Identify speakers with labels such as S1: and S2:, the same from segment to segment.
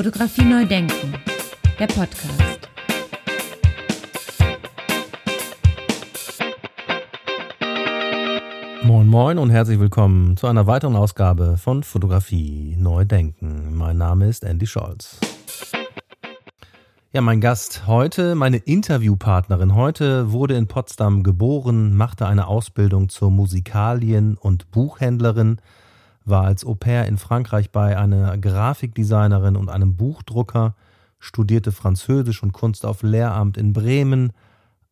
S1: Fotografie neu denken, der Podcast.
S2: Moin Moin und herzlich willkommen zu einer weiteren Ausgabe von Fotografie neu denken. Mein Name ist Andy Scholz. Ja, mein Gast heute, meine Interviewpartnerin heute, wurde in Potsdam geboren, machte eine Ausbildung zur Musikalien- und Buchhändlerin, war als Au pair in Frankreich bei einer Grafikdesignerin und einem Buchdrucker, studierte Französisch und Kunst auf Lehramt in Bremen,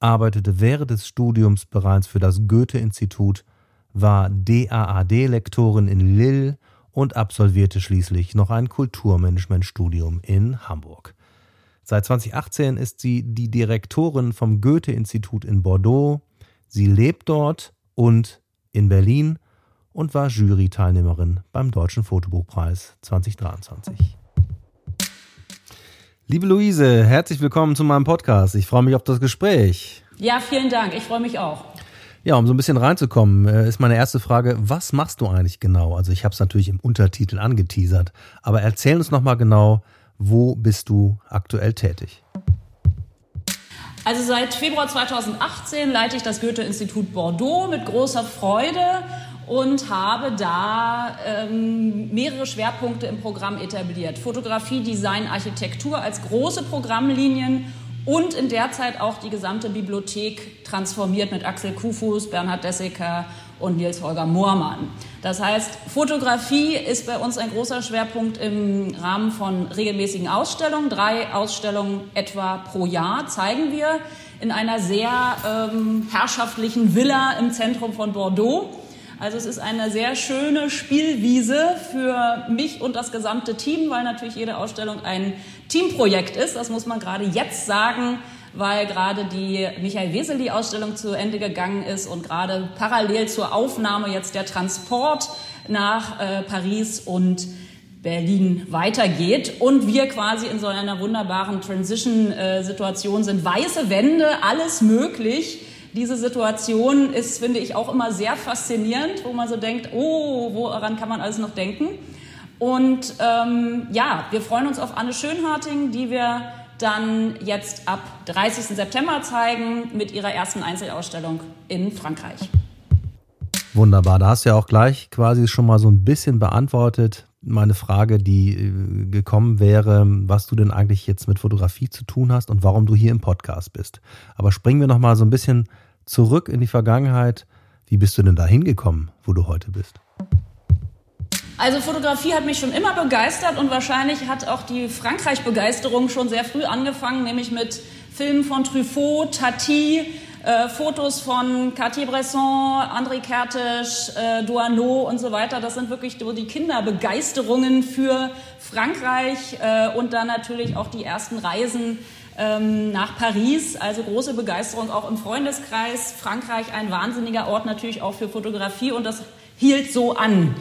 S2: arbeitete während des Studiums bereits für das Goethe-Institut, war DAAD-Lektorin in Lille und absolvierte schließlich noch ein Kulturmanagementstudium in Hamburg. Seit 2018 ist sie die Direktorin vom Goethe-Institut in Bordeaux. Sie lebt dort und in Berlin und war Jury-Teilnehmerin beim Deutschen Fotobuchpreis 2023. Liebe Luise, herzlich willkommen zu meinem Podcast. Ich freue mich auf das Gespräch.
S3: Ja, vielen Dank. Ich freue mich auch.
S2: Ja, um so ein bisschen reinzukommen, äh, ist meine erste Frage, was machst du eigentlich genau? Also ich habe es natürlich im Untertitel angeteasert, aber erzähl uns nochmal genau, wo bist du aktuell tätig?
S3: Also seit Februar 2018 leite ich das Goethe-Institut Bordeaux mit großer Freude und habe da ähm, mehrere Schwerpunkte im Programm etabliert. Fotografie, Design, Architektur als große Programmlinien und in der Zeit auch die gesamte Bibliothek transformiert mit Axel Kufus, Bernhard Desseker und Nils Holger Moormann. Das heißt, Fotografie ist bei uns ein großer Schwerpunkt im Rahmen von regelmäßigen Ausstellungen. Drei Ausstellungen etwa pro Jahr zeigen wir in einer sehr ähm, herrschaftlichen Villa im Zentrum von Bordeaux. Also es ist eine sehr schöne Spielwiese für mich und das gesamte Team, weil natürlich jede Ausstellung ein Teamprojekt ist. Das muss man gerade jetzt sagen, weil gerade die Michael Weseli-Ausstellung zu Ende gegangen ist und gerade parallel zur Aufnahme jetzt der Transport nach äh, Paris und Berlin weitergeht und wir quasi in so einer wunderbaren Transition-Situation sind. Weiße Wände, alles möglich diese Situation ist, finde ich, auch immer sehr faszinierend, wo man so denkt, oh, woran kann man alles noch denken? Und ähm, ja, wir freuen uns auf Anne Schönharting, die wir dann jetzt ab 30. September zeigen mit ihrer ersten Einzelausstellung in Frankreich.
S2: Wunderbar, da hast du ja auch gleich quasi schon mal so ein bisschen beantwortet meine Frage, die äh, gekommen wäre, was du denn eigentlich jetzt mit Fotografie zu tun hast und warum du hier im Podcast bist. Aber springen wir noch mal so ein bisschen zurück in die Vergangenheit. Wie bist du denn da hingekommen, wo du heute bist?
S3: Also Fotografie hat mich schon immer begeistert und wahrscheinlich hat auch die Frankreich-Begeisterung schon sehr früh angefangen, nämlich mit Filmen von Truffaut, Tati, äh, Fotos von Cartier-Bresson, André Kertész, äh, Douaneau und so weiter. Das sind wirklich so die Kinderbegeisterungen für Frankreich äh, und dann natürlich auch die ersten Reisen ähm, nach Paris. Also große Begeisterung auch im Freundeskreis. Frankreich ein wahnsinniger Ort natürlich auch für Fotografie und das hielt so an.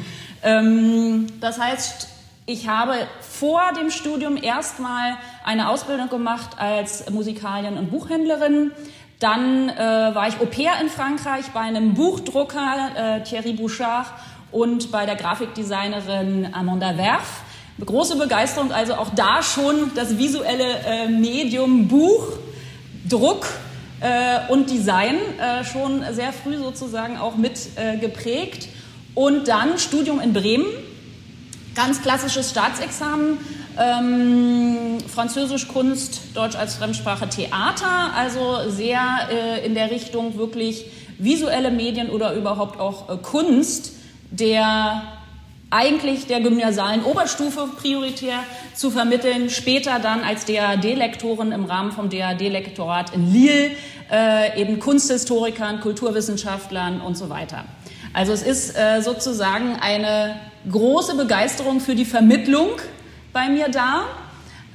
S3: Ähm, das heißt, ich habe vor dem Studium erstmal eine Ausbildung gemacht als Musikalien- und Buchhändlerin. Dann äh, war ich Au pair in Frankreich bei einem Buchdrucker, äh, Thierry Bouchard, und bei der Grafikdesignerin Amanda Werf. Große Begeisterung, also auch da schon das visuelle äh, Medium Buch, Druck äh, und Design äh, schon sehr früh sozusagen auch mit äh, geprägt. Und dann Studium in Bremen, ganz klassisches Staatsexamen, ähm, Französisch Kunst, Deutsch als Fremdsprache Theater, also sehr äh, in der Richtung wirklich visuelle Medien oder überhaupt auch äh, Kunst, der eigentlich der gymnasialen Oberstufe prioritär zu vermitteln, später dann als DAD-Lektorin im Rahmen vom DAD-Lektorat in Lille, äh, eben Kunsthistorikern, Kulturwissenschaftlern und so weiter. Also es ist äh, sozusagen eine große Begeisterung für die Vermittlung bei mir da.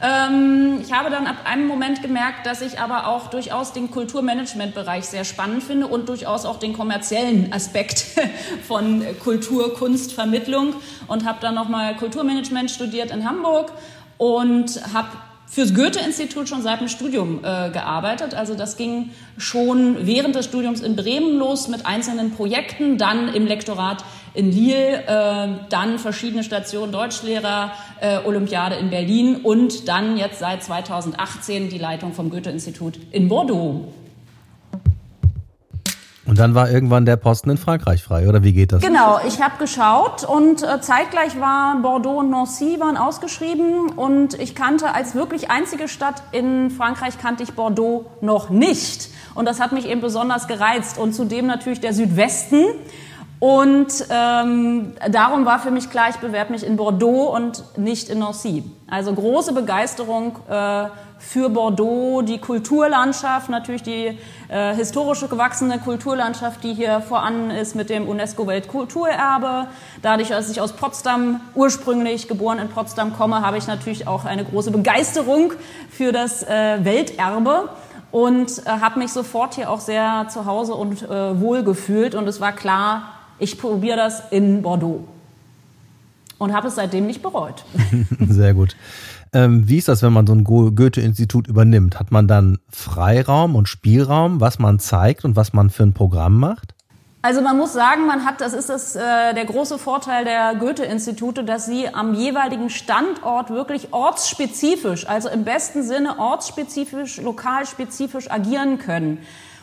S3: Ähm, ich habe dann ab einem Moment gemerkt, dass ich aber auch durchaus den Kulturmanagementbereich sehr spannend finde und durchaus auch den kommerziellen Aspekt von Kultur, Kunst, Vermittlung und habe dann nochmal Kulturmanagement studiert in Hamburg und habe fürs Goethe-Institut schon seit dem Studium äh, gearbeitet. Also das ging schon während des Studiums in Bremen los mit einzelnen Projekten, dann im Lektorat in Lille, äh, dann verschiedene Stationen Deutschlehrer, äh, Olympiade in Berlin und dann jetzt seit 2018 die Leitung vom Goethe-Institut in Bordeaux.
S2: Und dann war irgendwann der Posten in Frankreich frei, oder wie geht das?
S3: Genau, ich habe geschaut und äh, zeitgleich war Bordeaux und Nancy waren ausgeschrieben und ich kannte als wirklich einzige Stadt in Frankreich kannte ich Bordeaux noch nicht und das hat mich eben besonders gereizt und zudem natürlich der Südwesten und ähm, darum war für mich klar, ich bewerbe mich in Bordeaux und nicht in Nancy. Also große Begeisterung äh, für Bordeaux, die Kulturlandschaft, natürlich die äh, historische gewachsene Kulturlandschaft, die hier voran ist mit dem UNESCO-Weltkulturerbe. Dadurch, dass ich aus Potsdam ursprünglich geboren in Potsdam komme, habe ich natürlich auch eine große Begeisterung für das äh, Welterbe und äh, habe mich sofort hier auch sehr zu Hause und äh, wohl gefühlt. Und es war klar, ich probiere das in Bordeaux. Und habe es seitdem nicht bereut.
S2: Sehr gut. Ähm, wie ist das, wenn man so ein Goethe-Institut übernimmt? Hat man dann Freiraum und Spielraum, was man zeigt und was man für ein Programm macht?
S3: Also man muss sagen, man hat, das ist das, äh, der große Vorteil der Goethe-Institute, dass sie am jeweiligen Standort wirklich ortsspezifisch, also im besten Sinne ortsspezifisch, lokalspezifisch agieren können.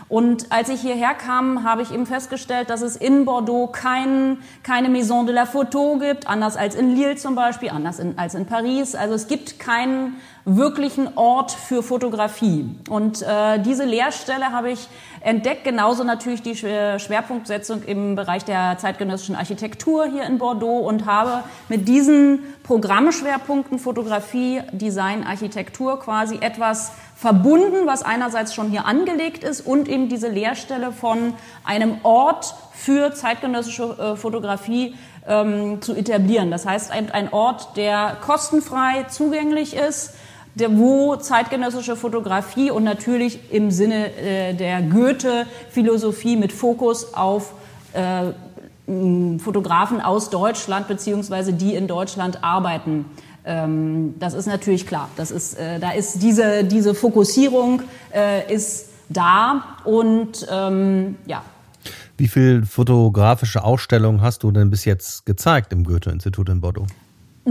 S3: Und als ich hierher kam, habe ich eben festgestellt, dass es in Bordeaux kein, keine Maison de la Photo gibt, anders als in Lille zum Beispiel, anders in, als in Paris. Also es gibt keinen wirklichen Ort für Fotografie. Und äh, diese Lehrstelle habe ich entdeckt, genauso natürlich die Schwerpunktsetzung im Bereich der zeitgenössischen Architektur hier in Bordeaux und habe mit diesen Programmschwerpunkten Fotografie, Design, Architektur quasi etwas verbunden, was einerseits schon hier angelegt ist und eben diese Leerstelle von einem Ort für zeitgenössische äh, Fotografie ähm, zu etablieren. Das heißt, ein, Ort, der kostenfrei zugänglich ist, wo zeitgenössische Fotografie und natürlich im Sinne äh, der Goethe-Philosophie mit Fokus auf äh, Fotografen aus Deutschland beziehungsweise die in Deutschland arbeiten ähm, das ist natürlich klar. Das ist, äh, da ist diese, diese Fokussierung äh, ist da und ähm, ja.
S2: Wie viele fotografische Ausstellungen hast du denn bis jetzt gezeigt im Goethe-Institut in Bordeaux?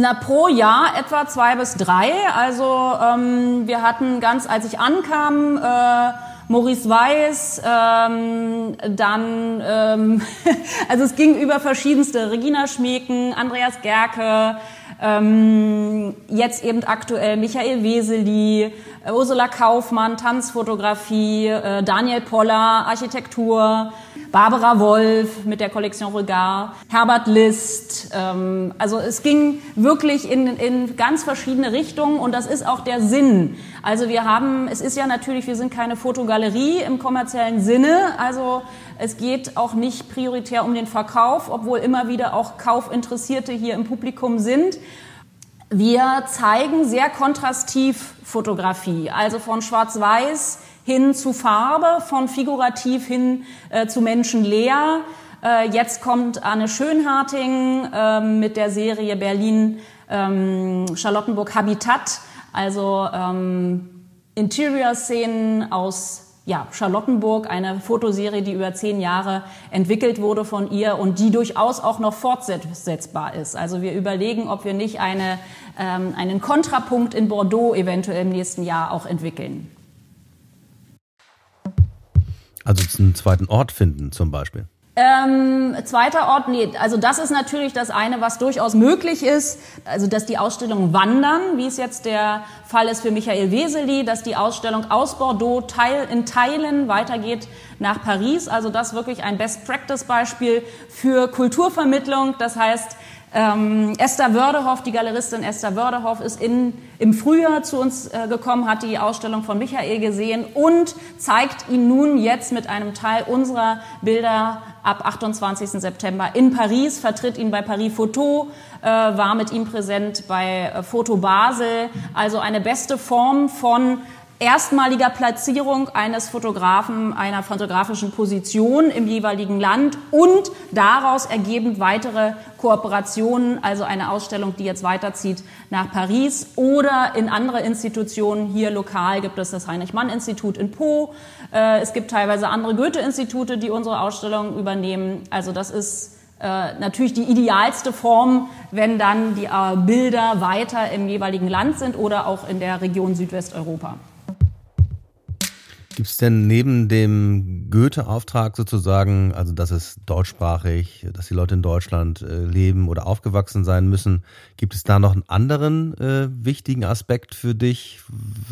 S3: Na, pro Jahr etwa zwei bis drei. Also ähm, wir hatten ganz, als ich ankam, äh, Maurice Weiß, ähm, dann, ähm, also es ging über verschiedenste, Regina Schmeken, Andreas Gerke, ähm, jetzt eben aktuell Michael Weseli, äh, Ursula Kaufmann, Tanzfotografie, äh, Daniel Poller, Architektur, Barbara Wolf mit der Kollektion Regard, Herbert List. Ähm, also es ging wirklich in, in ganz verschiedene Richtungen und das ist auch der Sinn. Also wir haben, es ist ja natürlich, wir sind keine Fotogalerie im kommerziellen Sinne, also es geht auch nicht prioritär um den Verkauf, obwohl immer wieder auch Kaufinteressierte hier im Publikum sind. Wir zeigen sehr kontrastiv Fotografie, also von Schwarz-Weiß hin zu Farbe, von figurativ hin äh, zu menschenleer. Äh, jetzt kommt Anne Schönharting äh, mit der Serie Berlin ähm, Charlottenburg Habitat, also ähm, Interior-Szenen aus ja, Charlottenburg, eine Fotoserie, die über zehn Jahre entwickelt wurde von ihr und die durchaus auch noch fortsetzbar ist. Also wir überlegen, ob wir nicht eine, ähm, einen Kontrapunkt in Bordeaux eventuell im nächsten Jahr auch entwickeln.
S2: Also einen zweiten Ort finden zum Beispiel.
S3: Ähm, zweiter Ort, nee, also das ist natürlich das eine, was durchaus möglich ist, also dass die Ausstellungen wandern, wie es jetzt der Fall ist für Michael Weseli, dass die Ausstellung aus Bordeaux Teil, in Teilen weitergeht nach Paris, also das wirklich ein Best-Practice-Beispiel für Kulturvermittlung, das heißt, ähm, Esther Wördehoff, die Galeristin Esther Wördehoff, ist in, im Frühjahr zu uns äh, gekommen, hat die Ausstellung von Michael gesehen und zeigt ihn nun jetzt mit einem Teil unserer Bilder ab 28. September in Paris, vertritt ihn bei Paris Photo, äh, war mit ihm präsent bei äh, Foto Basel. Also eine beste Form von erstmaliger Platzierung eines Fotografen, einer fotografischen Position im jeweiligen Land und daraus ergebend weitere Kooperationen, also eine Ausstellung, die jetzt weiterzieht nach Paris oder in andere Institutionen. Hier lokal gibt es das Heinrich-Mann-Institut in Po. Äh, es gibt teilweise andere Goethe-Institute, die unsere Ausstellung übernehmen. Also das ist äh, natürlich die idealste Form, wenn dann die äh, Bilder weiter im jeweiligen Land sind oder auch in der Region Südwesteuropa.
S2: Gibt es denn neben dem Goethe-Auftrag sozusagen, also dass es deutschsprachig, dass die Leute in Deutschland äh, leben oder aufgewachsen sein müssen, gibt es da noch einen anderen äh, wichtigen Aspekt für dich,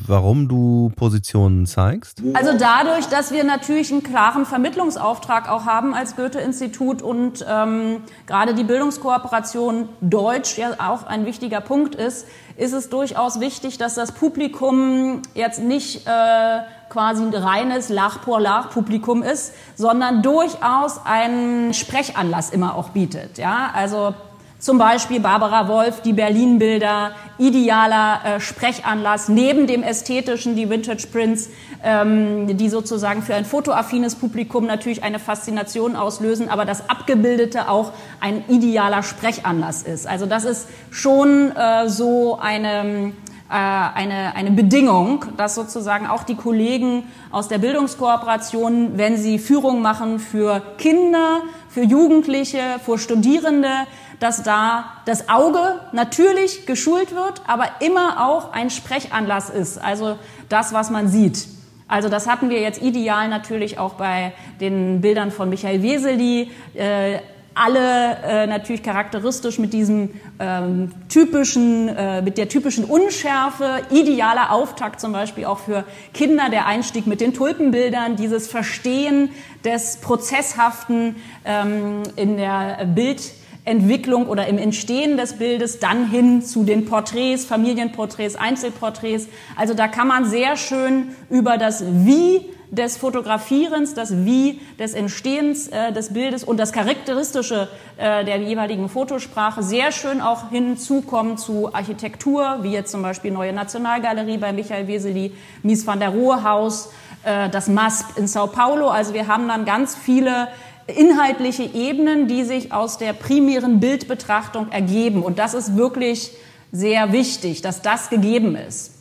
S2: warum du Positionen zeigst?
S3: Also dadurch, dass wir natürlich einen klaren Vermittlungsauftrag auch haben als Goethe-Institut und ähm, gerade die Bildungskooperation Deutsch ja auch ein wichtiger Punkt ist, ist es durchaus wichtig, dass das Publikum jetzt nicht äh, quasi ein reines Lach-pour-Lach-Publikum ist, sondern durchaus einen Sprechanlass immer auch bietet. Ja, also zum Beispiel Barbara Wolf, die Berlin-Bilder, idealer äh, Sprechanlass, neben dem ästhetischen, die Vintage Prints, ähm, die sozusagen für ein fotoaffines Publikum natürlich eine Faszination auslösen, aber das Abgebildete auch ein idealer Sprechanlass ist. Also das ist schon äh, so eine eine, eine Bedingung, dass sozusagen auch die Kollegen aus der Bildungskooperation, wenn sie Führung machen für Kinder, für Jugendliche, für Studierende, dass da das Auge natürlich geschult wird, aber immer auch ein Sprechanlass ist, also das, was man sieht. Also das hatten wir jetzt ideal natürlich auch bei den Bildern von Michael Weseli. Äh, alle äh, natürlich charakteristisch mit diesem ähm, typischen, äh, mit der typischen Unschärfe, idealer Auftakt zum Beispiel auch für Kinder, der Einstieg mit den Tulpenbildern, dieses Verstehen des Prozesshaften ähm, in der Bildentwicklung oder im Entstehen des Bildes, dann hin zu den Porträts, Familienporträts, Einzelporträts. Also da kann man sehr schön über das Wie des Fotografierens, das Wie des Entstehens äh, des Bildes und das Charakteristische äh, der jeweiligen Fotosprache sehr schön auch hinzukommen zu Architektur, wie jetzt zum Beispiel Neue Nationalgalerie bei Michael Weseli, Mies van der Rohe Haus, äh, das MASP in Sao Paulo. Also wir haben dann ganz viele inhaltliche Ebenen, die sich aus der primären Bildbetrachtung ergeben. Und das ist wirklich sehr wichtig, dass das gegeben ist.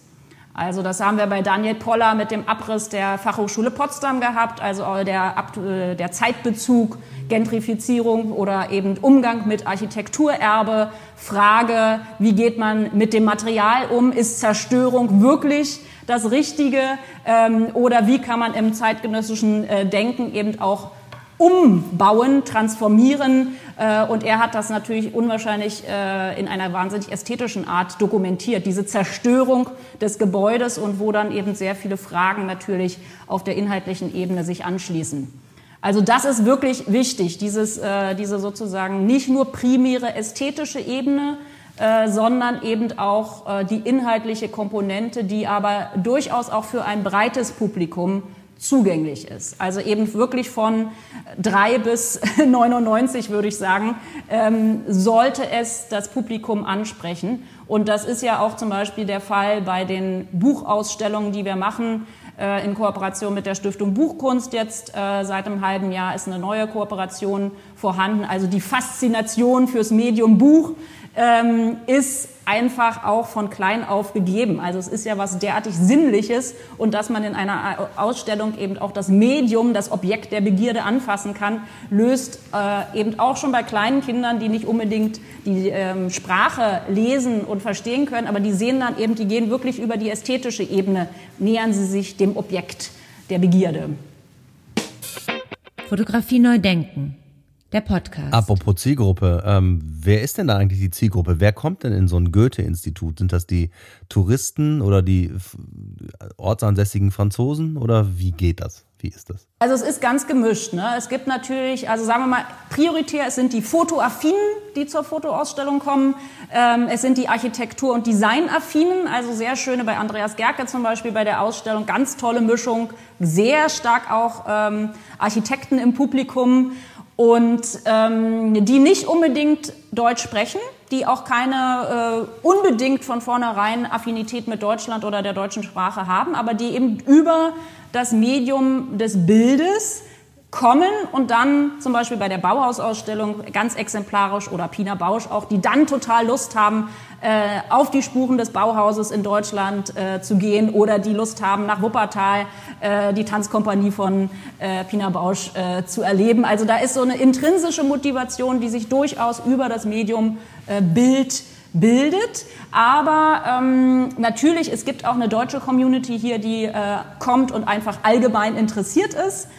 S3: Also das haben wir bei Daniel Poller mit dem Abriss der Fachhochschule Potsdam gehabt, also der, äh, der Zeitbezug, Gentrifizierung oder eben Umgang mit Architekturerbe, Frage, wie geht man mit dem Material um, ist Zerstörung wirklich das Richtige? Ähm, oder wie kann man im zeitgenössischen äh, Denken eben auch umbauen, transformieren. Äh, und er hat das natürlich unwahrscheinlich äh, in einer wahnsinnig ästhetischen Art dokumentiert, diese Zerstörung des Gebäudes und wo dann eben sehr viele Fragen natürlich auf der inhaltlichen Ebene sich anschließen. Also das ist wirklich wichtig, dieses, äh, diese sozusagen nicht nur primäre ästhetische Ebene, sondern eben auch die inhaltliche Komponente, die aber durchaus auch für ein breites Publikum zugänglich ist. Also eben wirklich von drei bis 99 würde ich sagen, ähm, sollte es das Publikum ansprechen. Und das ist ja auch zum Beispiel der Fall bei den Buchausstellungen, die wir machen äh, in Kooperation mit der Stiftung Buchkunst. Jetzt äh, seit einem halben Jahr ist eine neue Kooperation vorhanden. Also die Faszination fürs Medium Buch ähm, ist einfach auch von klein auf gegeben. Also es ist ja was derartig Sinnliches und dass man in einer Ausstellung eben auch das Medium, das Objekt der Begierde anfassen kann, löst äh, eben auch schon bei kleinen Kindern, die nicht unbedingt die ähm, Sprache lesen und verstehen können, aber die sehen dann eben, die gehen wirklich über die ästhetische Ebene, nähern sie sich dem Objekt der Begierde.
S1: Fotografie neu denken der Podcast.
S2: Apropos Zielgruppe, ähm, wer ist denn da eigentlich die Zielgruppe? Wer kommt denn in so ein Goethe-Institut? Sind das die Touristen oder die ortsansässigen Franzosen oder wie geht das? Wie ist das?
S3: Also es ist ganz gemischt. Ne? Es gibt natürlich, also sagen wir mal, prioritär es sind die Fotoaffinen, die zur Fotoausstellung kommen. Ähm, es sind die Architektur- und Designaffinen, also sehr schöne bei Andreas Gerke zum Beispiel bei der Ausstellung, ganz tolle Mischung, sehr stark auch ähm, Architekten im Publikum und ähm, die nicht unbedingt Deutsch sprechen, die auch keine äh, unbedingt von vornherein Affinität mit Deutschland oder der deutschen Sprache haben, aber die eben über das Medium des Bildes kommen und dann zum Beispiel bei der Bauhausausstellung ganz exemplarisch oder Pina Bausch auch, die dann total Lust haben, äh, auf die Spuren des Bauhauses in Deutschland äh, zu gehen oder die Lust haben, nach Wuppertal äh, die Tanzkompanie von äh, Pina Bausch äh, zu erleben. Also da ist so eine intrinsische Motivation, die sich durchaus über das Medium äh, Bild bildet. Aber ähm, natürlich, es gibt auch eine deutsche Community hier, die kommt und einfach allgemein interessiert ist.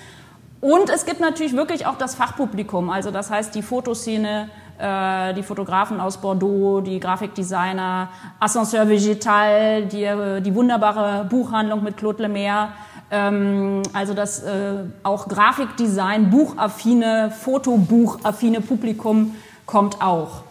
S3: Und es gibt natürlich wirklich auch das Fachpublikum, also das heißt die Fotoszene, äh, die Fotografen aus Bordeaux, die Grafikdesigner, Ascenseur Vegetal, die, die wunderbare Buchhandlung mit Claude Lemaire, ähm, also das äh, auch Grafikdesign, buchaffine, Fotobuchaffine Publikum kommt auch.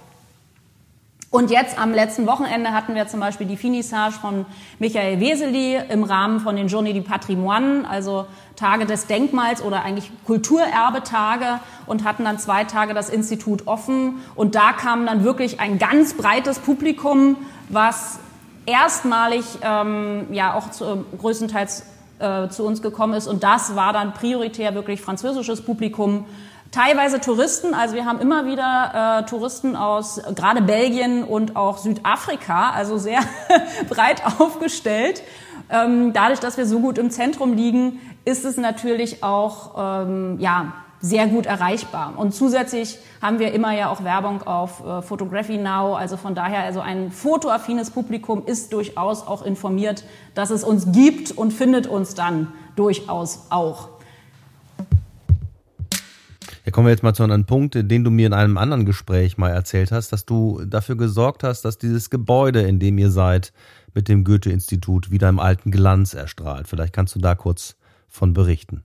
S3: Und jetzt am letzten Wochenende hatten wir zum Beispiel die Finissage von Michael Weseli im Rahmen von den Journée du Patrimoine, also Tage des Denkmals oder eigentlich Kulturerbetage und hatten dann zwei Tage das Institut offen. Und da kam dann wirklich ein ganz breites Publikum, was erstmalig ähm, ja auch zu, größtenteils äh, zu uns gekommen ist. Und das war dann prioritär wirklich französisches Publikum Teilweise Touristen, also wir haben immer wieder äh, Touristen aus gerade Belgien und auch Südafrika, also sehr breit aufgestellt. Ähm, dadurch, dass wir so gut im Zentrum liegen, ist es natürlich auch ähm, ja, sehr gut erreichbar. Und zusätzlich haben wir immer ja auch Werbung auf äh, Photography Now. Also von daher, also ein fotoaffines Publikum ist durchaus auch informiert, dass es uns gibt und findet uns dann durchaus auch.
S2: Ja, kommen wir jetzt mal zu einem Punkt, den du mir in einem anderen Gespräch mal erzählt hast, dass du dafür gesorgt hast, dass dieses Gebäude, in dem ihr seid, mit dem Goethe-Institut wieder im alten Glanz erstrahlt. Vielleicht kannst du da kurz von berichten.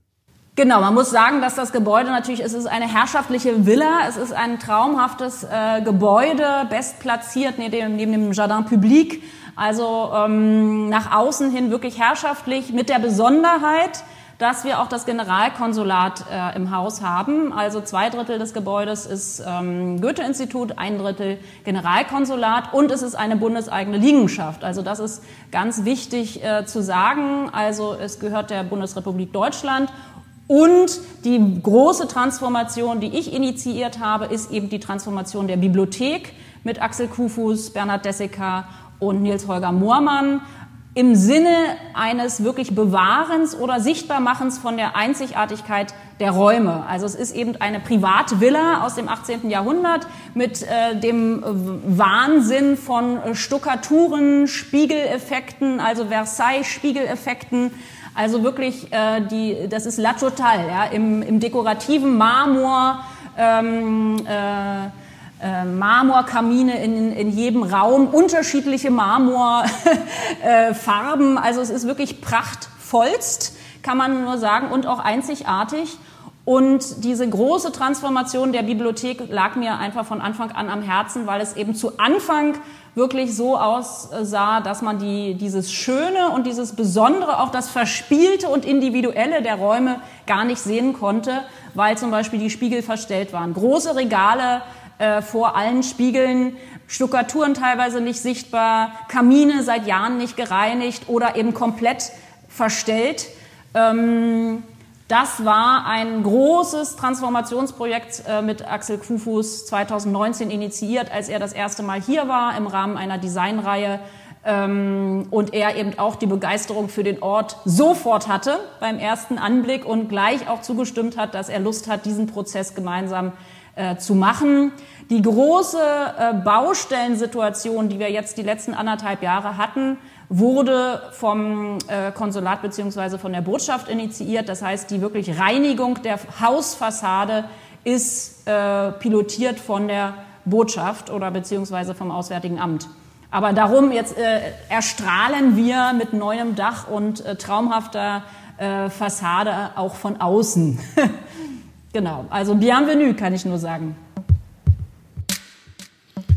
S3: Genau, man muss sagen, dass das Gebäude natürlich, es ist eine herrschaftliche Villa, es ist ein traumhaftes äh, Gebäude, bestplatziert neben dem, neben dem Jardin Public, also ähm, nach außen hin wirklich herrschaftlich mit der Besonderheit, dass wir auch das Generalkonsulat äh, im Haus haben. Also zwei Drittel des Gebäudes ist ähm, Goethe-Institut, ein Drittel Generalkonsulat und es ist eine bundeseigene Liegenschaft. Also das ist ganz wichtig äh, zu sagen. Also es gehört der Bundesrepublik Deutschland und die große Transformation, die ich initiiert habe, ist eben die Transformation der Bibliothek mit Axel Kufus, Bernhard Desseker und Nils Holger Moormann im Sinne eines wirklich Bewahrens oder Sichtbarmachens von der Einzigartigkeit der Räume. Also es ist eben eine Privatvilla aus dem 18. Jahrhundert mit äh, dem Wahnsinn von Stuckaturen, Spiegeleffekten, also Versailles-Spiegeleffekten. Also wirklich, äh, die, das ist La Total, ja, im, im dekorativen Marmor. Ähm, äh, äh, Marmorkamine in, in jedem Raum, unterschiedliche Marmorfarben. Äh, also es ist wirklich prachtvollst, kann man nur sagen, und auch einzigartig. Und diese große Transformation der Bibliothek lag mir einfach von Anfang an am Herzen, weil es eben zu Anfang wirklich so aussah, dass man die, dieses Schöne und dieses Besondere, auch das Verspielte und Individuelle der Räume gar nicht sehen konnte, weil zum Beispiel die Spiegel verstellt waren. Große Regale äh, vor allen Spiegeln, Stuckaturen teilweise nicht sichtbar, Kamine seit Jahren nicht gereinigt oder eben komplett verstellt. Ähm, das war ein großes Transformationsprojekt äh, mit Axel Kufus 2019 initiiert, als er das erste Mal hier war im Rahmen einer Designreihe ähm, und er eben auch die Begeisterung für den Ort sofort hatte beim ersten Anblick und gleich auch zugestimmt hat, dass er Lust hat, diesen Prozess gemeinsam äh, zu machen. Die große äh, Baustellensituation, die wir jetzt die letzten anderthalb Jahre hatten, wurde vom äh, Konsulat beziehungsweise von der Botschaft initiiert. Das heißt, die wirklich Reinigung der Hausfassade ist äh, pilotiert von der Botschaft oder beziehungsweise vom Auswärtigen Amt. Aber darum jetzt äh, erstrahlen wir mit neuem Dach und äh, traumhafter äh, Fassade auch von außen. Genau, also bienvenue kann ich nur sagen.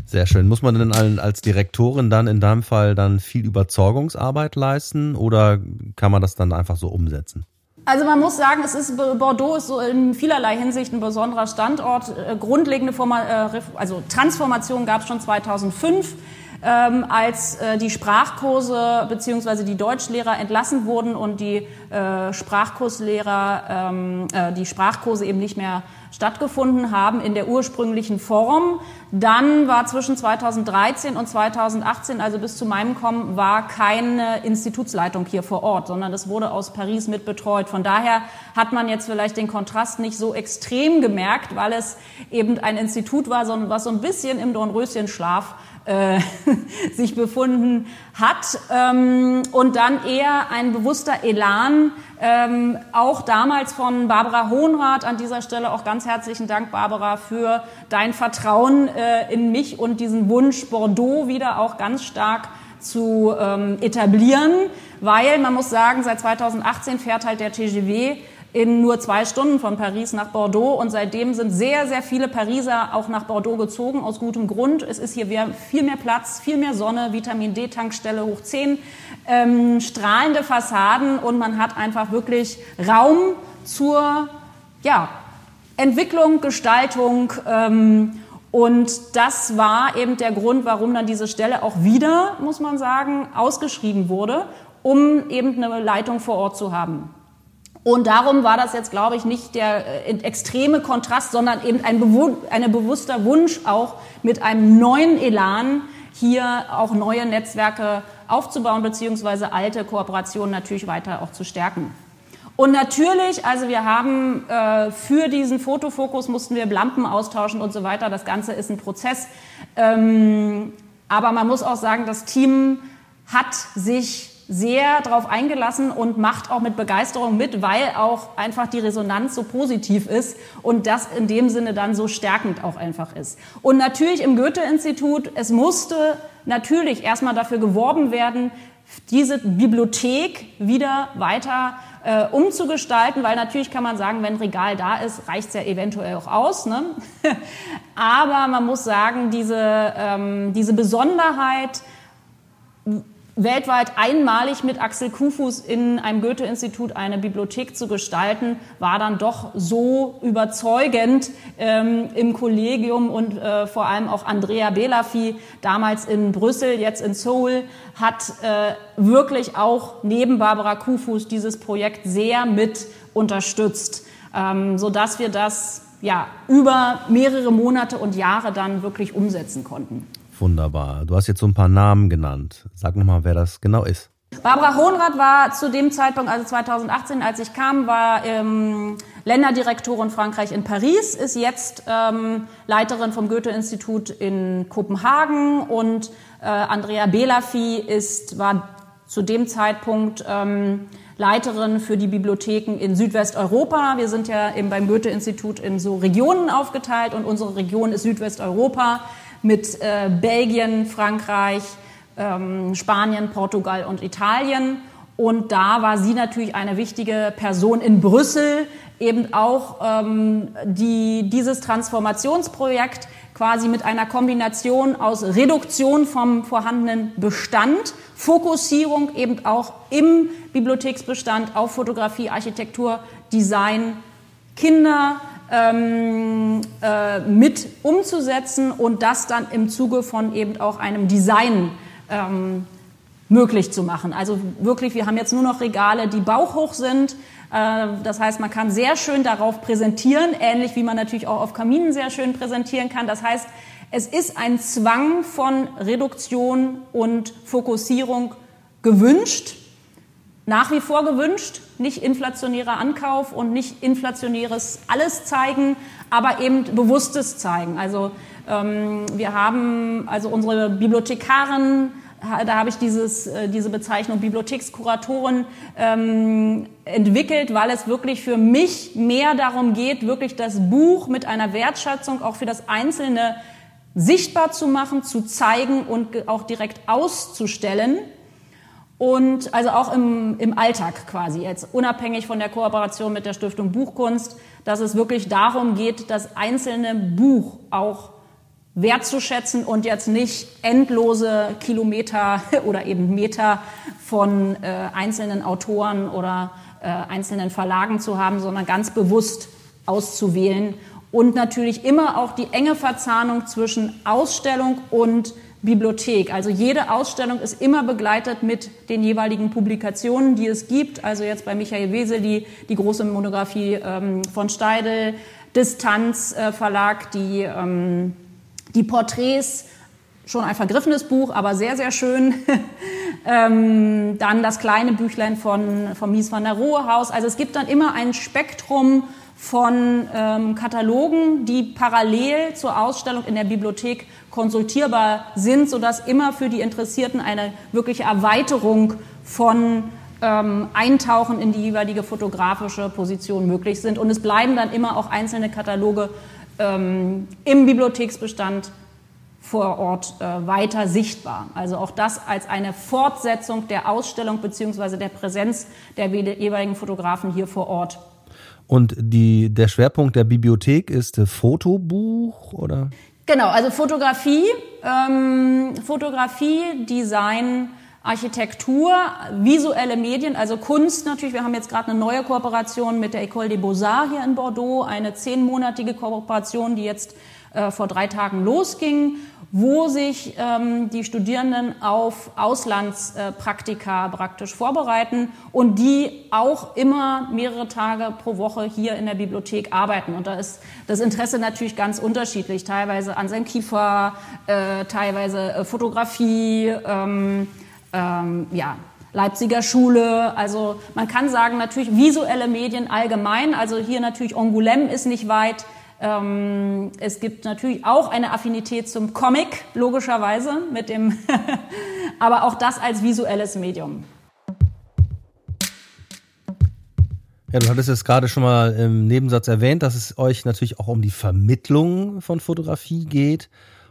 S2: Sehr schön. Muss man denn als Direktorin dann in deinem Fall dann viel Überzeugungsarbeit leisten oder kann man das dann einfach so umsetzen?
S3: Also man muss sagen, es ist Bordeaux ist so in vielerlei Hinsicht ein besonderer Standort. Äh, grundlegende Forma, äh, also Transformation gab es schon 2005. ähm, als äh, die Sprachkurse beziehungsweise die Deutschlehrer entlassen wurden und die äh, Sprachkurslehrer ähm, äh, die Sprachkurse eben nicht mehr stattgefunden haben in der ursprünglichen Form. Dann war zwischen 2013 und 2018, also bis zu meinem Kommen, war keine Institutsleitung hier vor Ort, sondern das wurde aus Paris mit betreut. Von daher hat man jetzt vielleicht den Kontrast nicht so extrem gemerkt, weil es eben ein Institut war, was so ein bisschen im Dornröschenschlaf äh, sich befunden hat ähm, und dann eher ein bewusster Elan, ähm, auch damals von Barbara Hohnrath, an dieser Stelle auch ganz herzlichen Dank, Barbara, für dein Vertrauen äh, in mich und diesen Wunsch, Bordeaux wieder auch ganz stark zu ähm, etablieren, weil man muss sagen, seit 2018 fährt halt der TGW in nur zwei Stunden von Paris nach Bordeaux. Und seitdem sind sehr, sehr viele Pariser auch nach Bordeaux gezogen, aus gutem Grund. Es ist hier viel mehr Platz, viel mehr Sonne, Vitamin D-Tankstelle hoch 10, ähm, strahlende Fassaden und man hat einfach wirklich Raum zur ja, Entwicklung, Gestaltung. Ähm, und das war eben der Grund, warum dann diese Stelle auch wieder, muss man sagen, ausgeschrieben wurde, um eben eine Leitung vor Ort zu haben. Und darum war das jetzt, glaube ich, nicht der äh, extreme Kontrast, sondern eben ein, ein bewusster Wunsch auch mit einem neuen Elan hier auch neue Netzwerke aufzubauen, beziehungsweise alte Kooperationen natürlich weiter auch zu stärken. Und natürlich, also wir haben äh, für diesen Fotofokus mussten wir Lampen austauschen und so weiter. Das Ganze ist ein Prozess. Ähm, aber man muss auch sagen, das Team hat sich sehr darauf eingelassen und macht auch mit Begeisterung mit, weil auch einfach die Resonanz so positiv ist und das in dem Sinne dann so stärkend auch einfach ist. Und natürlich im Goethe-Institut, es musste natürlich erstmal dafür geworben werden, diese Bibliothek wieder weiter äh, umzugestalten, weil natürlich kann man sagen, wenn Regal da ist, reicht es ja eventuell auch aus. Ne? Aber man muss sagen, diese, ähm, diese Besonderheit, weltweit einmalig mit Axel Kufus in einem Goethe-Institut eine Bibliothek zu gestalten, war dann doch so überzeugend ähm, im Kollegium und äh, vor allem auch Andrea Belafi, damals in Brüssel, jetzt in Seoul, hat äh, wirklich auch neben Barbara Kufus dieses Projekt sehr mit unterstützt, ähm, so dass wir das ja über mehrere Monate und Jahre dann wirklich umsetzen konnten.
S2: Wunderbar. Du hast jetzt so ein paar Namen genannt. Sag nochmal, wer das genau ist.
S3: Barbara Hohenrath war zu dem Zeitpunkt, also 2018, als ich kam, war ähm, Länderdirektorin Frankreich in Paris, ist jetzt ähm, Leiterin vom Goethe-Institut in Kopenhagen und äh, Andrea Belafi ist, war zu dem Zeitpunkt ähm, Leiterin für die Bibliotheken in Südwesteuropa. Wir sind ja eben beim Goethe-Institut in so Regionen aufgeteilt und unsere Region ist Südwesteuropa mit äh, Belgien, Frankreich, ähm, Spanien, Portugal und Italien. Und da war sie natürlich eine wichtige Person in Brüssel, eben auch ähm, die, dieses Transformationsprojekt quasi mit einer Kombination aus Reduktion vom vorhandenen Bestand, Fokussierung eben auch im Bibliotheksbestand auf Fotografie, Architektur, Design, Kinder, ähm, äh, mit umzusetzen und das dann im Zuge von eben auch einem Design ähm, möglich zu machen. Also wirklich, wir haben jetzt nur noch Regale, die bauchhoch sind. Äh, das heißt, man kann sehr schön darauf präsentieren, ähnlich wie man natürlich auch auf Kaminen sehr schön präsentieren kann. Das heißt, es ist ein Zwang von Reduktion und Fokussierung gewünscht nach wie vor gewünscht, nicht inflationärer Ankauf und nicht inflationäres alles zeigen, aber eben bewusstes zeigen. Also ähm, wir haben also unsere Bibliothekarin, da habe ich dieses, äh, diese Bezeichnung Bibliothekskuratorin ähm, entwickelt, weil es wirklich für mich mehr darum geht, wirklich das Buch mit einer Wertschätzung auch für das Einzelne sichtbar zu machen, zu zeigen und auch direkt auszustellen und also auch im, im Alltag quasi, jetzt unabhängig von der Kooperation mit der Stiftung Buchkunst, dass es wirklich darum geht, das einzelne Buch auch wertzuschätzen und jetzt nicht endlose Kilometer oder eben Meter von äh, einzelnen Autoren oder äh, einzelnen Verlagen zu haben, sondern ganz bewusst auszuwählen. Und natürlich immer auch die enge Verzahnung zwischen Ausstellung und Bibliothek. Also jede Ausstellung ist immer begleitet mit den jeweiligen Publikationen, die es gibt. Also jetzt bei Michael Wesel die, große Monographie ähm, von Steidel, Distanz äh, Verlag, die, ähm, die Porträts, schon ein vergriffenes Buch, aber sehr, sehr schön. ähm, dann das kleine Büchlein von, von Mies van der Rohe Haus. Also es gibt dann immer ein Spektrum von ähm, Katalogen, die parallel zur Ausstellung in der Bibliothek konsultierbar sind, sodass immer für die Interessierten eine wirkliche Erweiterung von ähm, Eintauchen in die jeweilige fotografische Position möglich sind. Und es bleiben dann immer auch einzelne Kataloge ähm, im Bibliotheksbestand vor Ort äh, weiter sichtbar. Also auch das als eine Fortsetzung der Ausstellung beziehungsweise der Präsenz der jeweiligen Fotografen hier vor Ort.
S2: Und die, der Schwerpunkt der Bibliothek ist Fotobuch oder?
S3: Genau, also Fotografie, ähm, Fotografie, Design, Architektur, visuelle Medien, also Kunst natürlich. Wir haben jetzt gerade eine neue Kooperation mit der École des Beaux-Arts hier in Bordeaux, eine zehnmonatige Kooperation, die jetzt äh, vor drei Tagen losging, wo sich ähm, die Studierenden auf Auslandspraktika praktisch vorbereiten und die auch immer mehrere Tage pro Woche hier in der Bibliothek arbeiten. Und da ist das Interesse natürlich ganz unterschiedlich, teilweise an seinem Kiefer, äh, teilweise äh, Fotografie, ähm, ähm, ja, Leipziger Schule. Also man kann sagen, natürlich visuelle Medien allgemein. Also hier natürlich Angoulême ist nicht weit. Ähm, es gibt natürlich auch eine Affinität zum Comic, logischerweise, mit dem, aber auch das als visuelles Medium.
S2: Ja, du hattest es gerade schon mal im Nebensatz erwähnt, dass es euch natürlich auch um die Vermittlung von Fotografie geht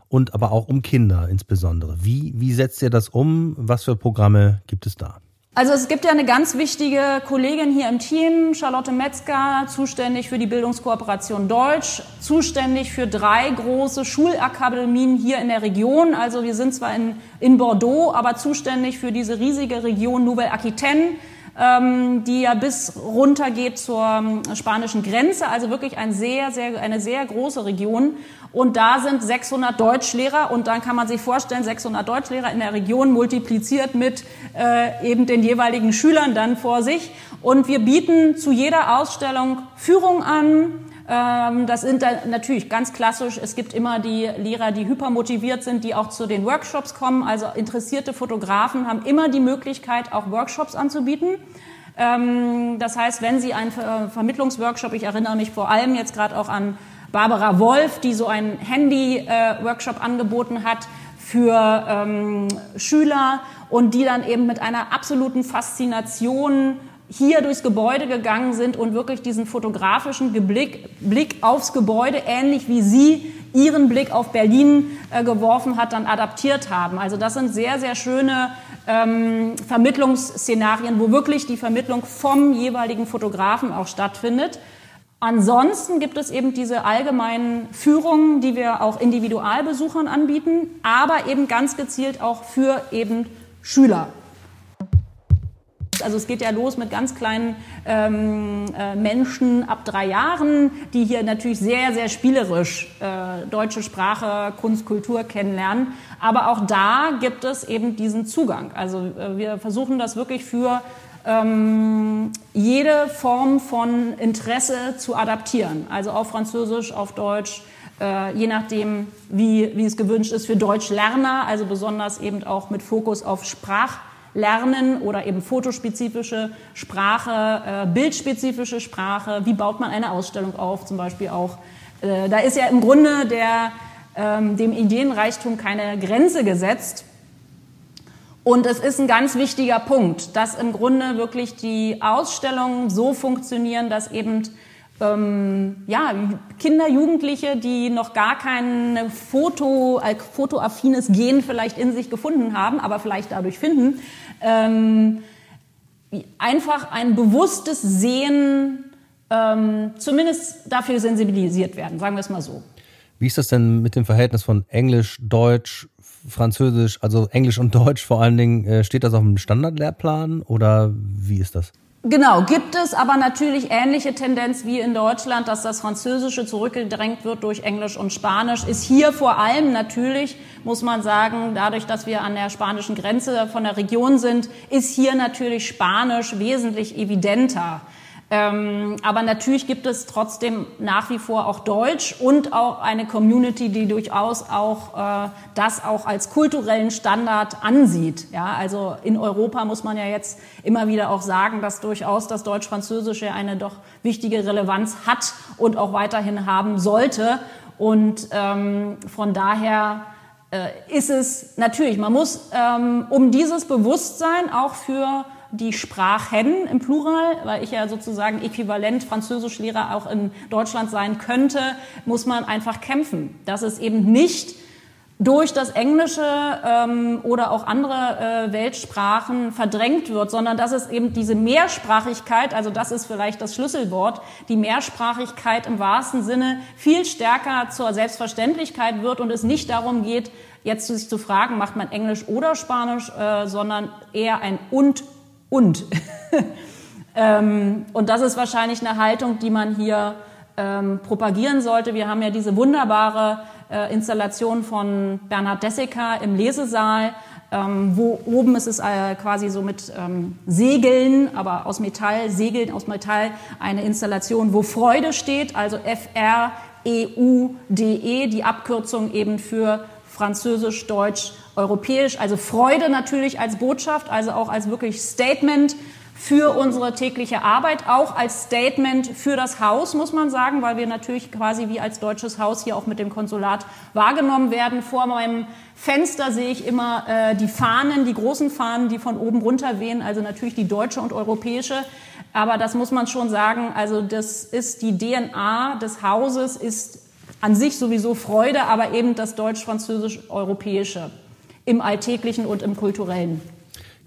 S2: und aber auch um Kinder insbesondere. Wie, wie setzt ihr das um? Was für Programme gibt es da?
S3: Also es gibt ja eine ganz wichtige Kollegin hier im Team, Charlotte Metzger, zuständig für die Bildungskooperation Deutsch, zuständig für drei große Schulakademien hier in der Region. Also wir sind zwar in, in Bordeaux, aber zuständig für diese riesige Region Nouvelle Aquitaine ähm, die ja bis runter geht zur ähm, spanischen Grenze, also wirklich ein sehr, sehr, eine sehr große Region. Und da sind 600 Deutschlehrer und dann kann man sich vorstellen, 600 Deutschlehrer in der Region multipliziert mit äh, eben den jeweiligen Schülern dann vor sich. Und wir bieten zu jeder Ausstellung Führung an, ähm, das sind dann natürlich ganz klassisch. Es gibt immer die Lehrer, die hypermotiviert sind, die auch zu den Workshops kommen. Also interessierte Fotografen haben immer die Möglichkeit, auch Workshops anzubieten. Ähm, das heißt, wenn Sie einen Vermittlungsworkshop, ich erinnere mich vor allem jetzt gerade auch an Barbara Wolf, die so einen Handy-Workshop angeboten hat für ähm, Schüler und die dann eben mit einer absoluten Faszination hier durchs Gebäude gegangen sind und wirklich diesen fotografischen Blick, Blick aufs Gebäude, ähnlich wie Sie Ihren Blick auf Berlin äh, geworfen hat, dann adaptiert haben. Also das sind sehr, sehr schöne ähm, Vermittlungsszenarien, wo wirklich die Vermittlung vom jeweiligen Fotografen auch stattfindet. Ansonsten gibt es eben diese allgemeinen Führungen, die wir auch Individualbesuchern anbieten, aber eben ganz gezielt auch für eben Schüler. Also es geht ja los mit ganz kleinen ähm, äh, Menschen ab drei Jahren, die hier natürlich sehr, sehr spielerisch äh, deutsche Sprache, Kunst, Kultur kennenlernen. Aber auch da gibt es eben diesen Zugang. Also äh, wir versuchen das wirklich für ähm, jede Form von Interesse zu adaptieren. Also auf Französisch, auf Deutsch, äh, je nachdem, wie, wie es gewünscht ist für Deutschlerner, also besonders eben auch mit Fokus auf Sprach. Lernen oder eben fotospezifische Sprache, äh, bildspezifische Sprache, wie baut man eine Ausstellung auf, zum Beispiel auch. Äh, da ist ja im Grunde der, ähm, dem Ideenreichtum keine Grenze gesetzt. Und es ist ein ganz wichtiger Punkt, dass im Grunde wirklich die Ausstellungen so funktionieren, dass eben ähm, ja, Kinder, Jugendliche, die noch gar kein Foto, äh, fotoaffines Gen vielleicht in sich gefunden haben, aber vielleicht dadurch finden, ähm, einfach ein bewusstes Sehen ähm, zumindest dafür sensibilisiert werden, sagen wir es mal so.
S2: Wie ist das denn mit dem Verhältnis von Englisch, Deutsch, Französisch, also Englisch und Deutsch vor allen Dingen? Äh, steht das auf dem Standardlehrplan oder wie ist das?
S3: Genau, gibt es aber natürlich ähnliche Tendenz wie in Deutschland, dass das Französische zurückgedrängt wird durch Englisch und Spanisch, ist hier vor allem natürlich, muss man sagen, dadurch, dass wir an der spanischen Grenze von der Region sind, ist hier natürlich Spanisch wesentlich evidenter. Ähm, aber natürlich gibt es trotzdem nach wie vor auch Deutsch und auch eine Community, die durchaus auch äh, das auch als kulturellen Standard ansieht. Ja, also in Europa muss man ja jetzt immer wieder auch sagen, dass durchaus das Deutsch-Französische eine doch wichtige Relevanz hat und auch weiterhin haben sollte. Und ähm, von daher äh, ist es natürlich, man muss ähm, um dieses Bewusstsein auch für die Sprachen im Plural, weil ich ja sozusagen äquivalent Französischlehrer auch in Deutschland sein könnte, muss man einfach kämpfen. Dass es eben nicht durch das Englische ähm, oder auch andere äh, Weltsprachen verdrängt wird, sondern dass es eben diese Mehrsprachigkeit, also das ist vielleicht das Schlüsselwort, die Mehrsprachigkeit im wahrsten Sinne viel stärker zur Selbstverständlichkeit wird und es nicht darum geht, jetzt sich zu fragen, macht man Englisch oder Spanisch, äh, sondern eher ein und und. ähm, und das ist wahrscheinlich eine Haltung, die man hier ähm, propagieren sollte. Wir haben ja diese wunderbare äh, Installation von Bernhard Dessiker im Lesesaal, ähm, wo oben ist es äh, quasi so mit ähm, Segeln, aber aus Metall, Segeln aus Metall, eine Installation, wo Freude steht, also F-R-E-U-D-E, -E, die Abkürzung eben für Französisch, Deutsch, Europäisch. Also Freude natürlich als Botschaft, also auch als wirklich Statement für unsere tägliche Arbeit, auch als Statement für das Haus, muss man sagen, weil wir natürlich quasi wie als deutsches Haus hier auch mit dem Konsulat wahrgenommen werden. Vor meinem Fenster sehe ich immer äh, die Fahnen, die großen Fahnen, die von oben runter wehen, also natürlich die deutsche und europäische. Aber das muss man schon sagen, also das ist die DNA des Hauses, ist an sich sowieso Freude, aber eben das deutsch-französisch-europäische im Alltäglichen und im Kulturellen.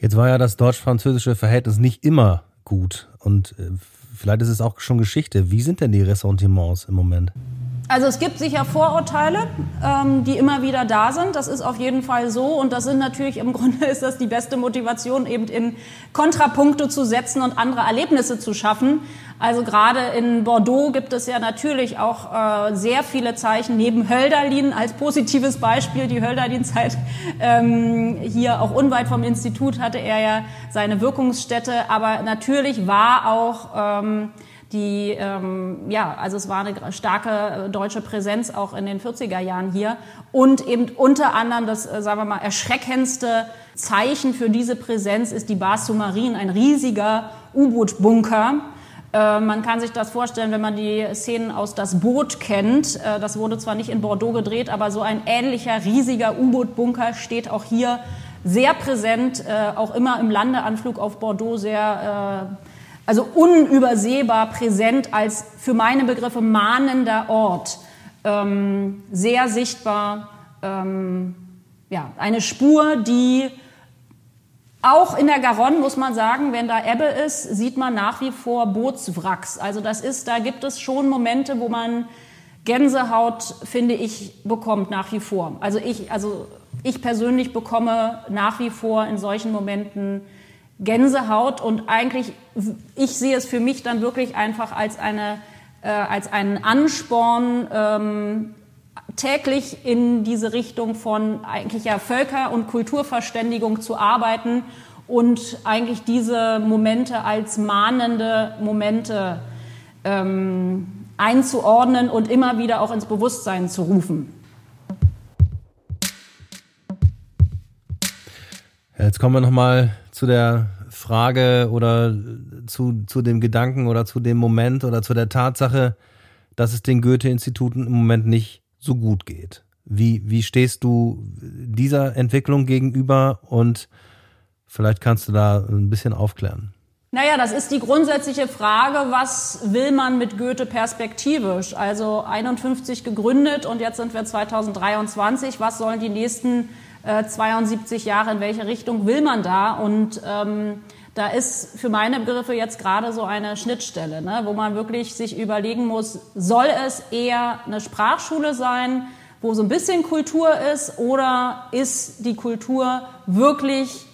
S2: Jetzt war ja das deutsch-französische Verhältnis nicht immer gut und äh, vielleicht ist es auch schon Geschichte. Wie sind denn die Ressentiments im Moment?
S3: Also es gibt sicher Vorurteile, ähm, die immer wieder da sind. Das ist auf jeden Fall so. Und das sind natürlich, im Grunde ist das die beste Motivation, eben in Kontrapunkte zu setzen und andere Erlebnisse zu schaffen. Also gerade in Bordeaux gibt es ja natürlich auch äh, sehr viele Zeichen neben Hölderlin als positives Beispiel. Die Hölderlin-Zeit ähm, hier auch unweit vom Institut hatte er ja seine Wirkungsstätte. Aber natürlich war auch ähm, die, ähm, ja, also es war eine starke äh, deutsche Präsenz auch in den 40er Jahren hier und eben unter anderem das, äh, sagen wir mal, erschreckendste Zeichen für diese Präsenz ist die Base Submarine, ein riesiger U-Boot-Bunker. Äh, man kann sich das vorstellen, wenn man die Szenen aus Das Boot kennt. Das wurde zwar nicht in Bordeaux gedreht, aber so ein ähnlicher riesiger U-Boot-Bunker steht auch hier sehr präsent, auch immer im Landeanflug auf Bordeaux sehr also unübersehbar präsent als für meine Begriffe mahnender Ort, ähm, sehr sichtbar, ähm, ja, eine Spur, die auch in der Garonne muss man sagen, wenn da Ebbe ist, sieht man nach wie vor Bootswracks. Also das ist, da gibt es schon Momente, wo man Gänsehaut, finde ich, bekommt nach wie vor. Also ich, also ich persönlich bekomme nach wie vor in solchen Momenten Gänsehaut und eigentlich, ich sehe es für mich dann wirklich einfach als, eine, äh, als einen Ansporn, ähm, täglich in diese Richtung von eigentlich ja Völker- und Kulturverständigung zu arbeiten und eigentlich diese Momente als mahnende Momente ähm, einzuordnen und immer wieder auch ins Bewusstsein zu rufen.
S2: Jetzt kommen wir nochmal zu der Frage oder zu, zu dem Gedanken oder zu dem Moment oder zu der Tatsache, dass es den Goethe-Instituten im Moment nicht so gut geht. Wie, wie stehst du dieser Entwicklung gegenüber und vielleicht kannst du da ein bisschen aufklären?
S3: Naja, das ist die grundsätzliche Frage, was will man mit Goethe perspektivisch? Also 51 gegründet und jetzt sind wir 2023. Was sollen die nächsten äh, 72 Jahre, in welche Richtung will man da? Und ähm, da ist für meine Begriffe jetzt gerade so eine Schnittstelle, ne, wo man wirklich sich überlegen muss, soll es eher eine Sprachschule sein, wo so ein bisschen Kultur ist, oder ist die Kultur wirklich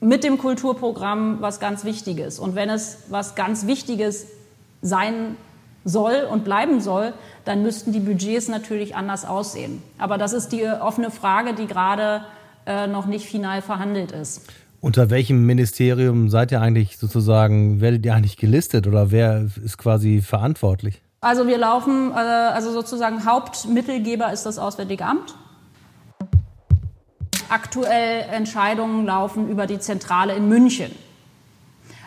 S3: mit dem Kulturprogramm was ganz Wichtiges. Und wenn es was ganz Wichtiges sein soll und bleiben soll, dann müssten die Budgets natürlich anders aussehen. Aber das ist die offene Frage, die gerade äh, noch nicht final verhandelt ist.
S2: Unter welchem Ministerium seid ihr eigentlich sozusagen, werdet ihr eigentlich gelistet oder wer ist quasi verantwortlich?
S3: Also wir laufen, äh, also sozusagen Hauptmittelgeber ist das Auswärtige Amt. Aktuell Entscheidungen laufen über die Zentrale in München.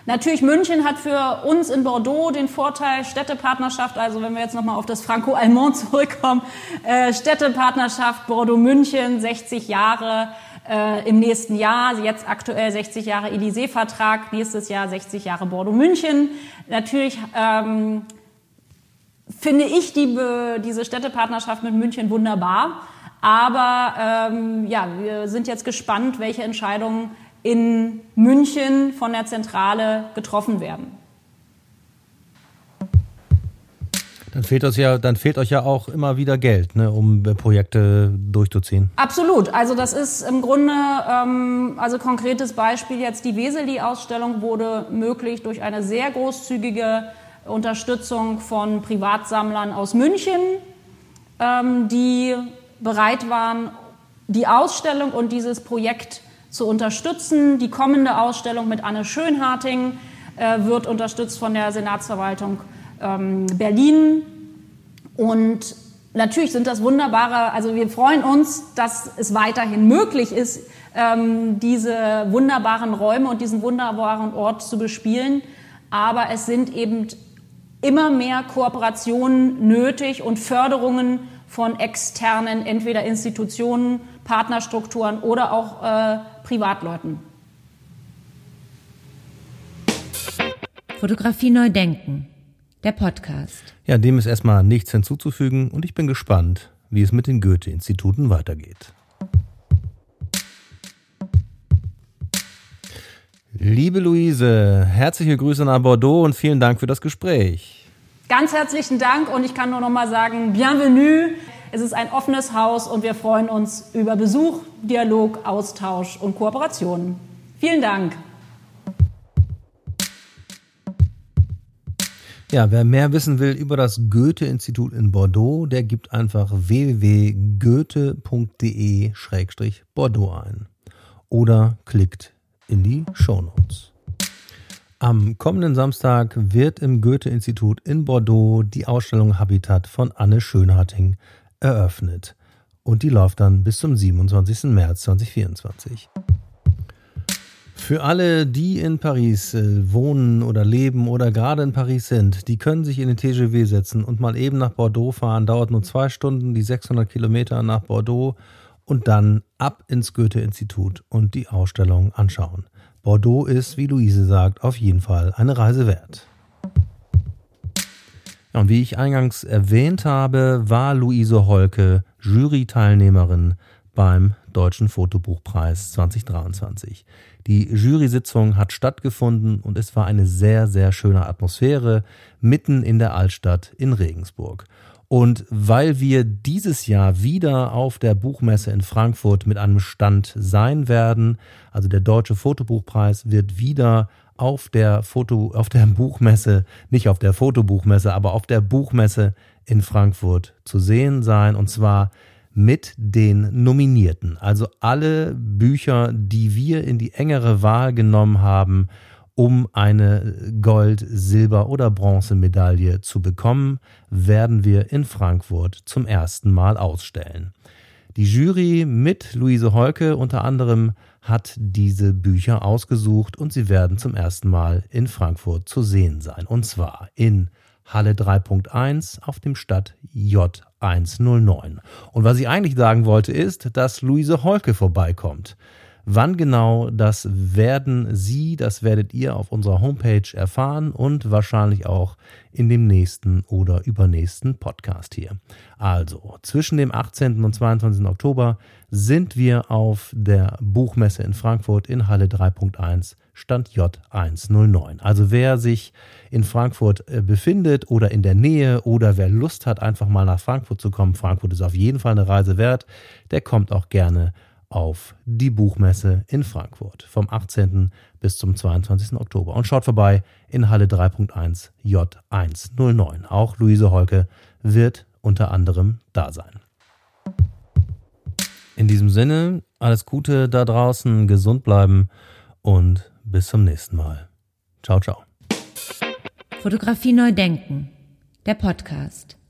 S3: Natürlich, München hat für uns in Bordeaux den Vorteil Städtepartnerschaft, also wenn wir jetzt nochmal auf das Franco-Allemand zurückkommen, äh, Städtepartnerschaft Bordeaux-München, 60 Jahre äh, im nächsten Jahr, jetzt aktuell 60 Jahre Élysée-Vertrag, nächstes Jahr 60 Jahre Bordeaux-München. Natürlich ähm, finde ich die, diese Städtepartnerschaft mit München wunderbar. Aber ähm, ja, wir sind jetzt gespannt, welche Entscheidungen in München von der Zentrale getroffen werden.
S2: Dann fehlt, das ja, dann fehlt euch ja auch immer wieder Geld, ne, um Projekte durchzuziehen.
S3: Absolut. Also das ist im Grunde, ähm, also konkretes Beispiel jetzt die Weseli-Ausstellung wurde möglich durch eine sehr großzügige Unterstützung von Privatsammlern aus München, ähm, die bereit waren, die Ausstellung und dieses Projekt zu unterstützen. Die kommende Ausstellung mit Anne Schönharting äh, wird unterstützt von der Senatsverwaltung ähm, Berlin. Und natürlich sind das wunderbare, also wir freuen uns, dass es weiterhin möglich ist, ähm, diese wunderbaren Räume und diesen wunderbaren Ort zu bespielen. Aber es sind eben immer mehr Kooperationen nötig und Förderungen von externen, entweder Institutionen, Partnerstrukturen oder auch äh, Privatleuten.
S1: Fotografie neu denken. Der Podcast.
S2: Ja, dem ist erstmal nichts hinzuzufügen und ich bin gespannt, wie es mit den Goethe-Instituten weitergeht. Liebe Luise, herzliche Grüße nach Bordeaux und vielen Dank für das Gespräch.
S3: Ganz herzlichen Dank und ich kann nur noch mal sagen, bienvenue. Es ist ein offenes Haus und wir freuen uns über Besuch, Dialog, Austausch und Kooperation. Vielen Dank.
S2: Ja, wer mehr wissen will über das Goethe-Institut in Bordeaux, der gibt einfach www.goethe.de-bordeaux ein oder klickt in die Shownotes. Am kommenden Samstag wird im Goethe-Institut in Bordeaux die Ausstellung Habitat von Anne Schönharting eröffnet. Und die läuft dann bis zum 27. März 2024. Für alle, die in Paris äh, wohnen oder leben oder gerade in Paris sind, die können sich in den TGV setzen und mal eben nach Bordeaux fahren. Dauert nur zwei Stunden, die 600 Kilometer nach Bordeaux und dann ab ins Goethe-Institut und die Ausstellung anschauen. Bordeaux ist, wie Luise sagt, auf jeden Fall eine Reise wert. Ja, und wie ich eingangs erwähnt habe, war Luise Holke Jury-Teilnehmerin beim Deutschen Fotobuchpreis 2023. Die Jury-Sitzung hat stattgefunden und es war eine sehr, sehr schöne Atmosphäre mitten in der Altstadt in Regensburg. Und weil wir dieses Jahr wieder auf der Buchmesse in Frankfurt mit einem Stand sein werden, also der Deutsche Fotobuchpreis wird wieder auf der Foto, auf der Buchmesse, nicht auf der Fotobuchmesse, aber auf der Buchmesse in Frankfurt zu sehen sein und zwar mit den Nominierten. Also alle Bücher, die wir in die engere Wahl genommen haben, um eine Gold-, Silber- oder Bronzemedaille zu bekommen, werden wir in Frankfurt zum ersten Mal ausstellen. Die Jury mit Luise Holke unter anderem hat diese Bücher ausgesucht und sie werden zum ersten Mal in Frankfurt zu sehen sein. Und zwar in Halle 3.1 auf dem Stadt J109. Und was ich eigentlich sagen wollte, ist, dass Luise Holke vorbeikommt. Wann genau, das werden Sie, das werdet ihr auf unserer Homepage erfahren und wahrscheinlich auch in dem nächsten oder übernächsten Podcast hier. Also, zwischen dem 18. und 22. Oktober sind wir auf der Buchmesse in Frankfurt in Halle 3.1 Stand J109. Also wer sich in Frankfurt äh, befindet oder in der Nähe oder wer Lust hat, einfach mal nach Frankfurt zu kommen, Frankfurt ist auf jeden Fall eine Reise wert, der kommt auch gerne auf die Buchmesse in Frankfurt vom 18. bis zum 22. Oktober und schaut vorbei in Halle 3.1 J109. Auch Luise Holke wird unter anderem da sein. In diesem Sinne, alles Gute da draußen, gesund bleiben und bis zum nächsten Mal. Ciao, ciao.
S1: Fotografie neu denken. Der Podcast.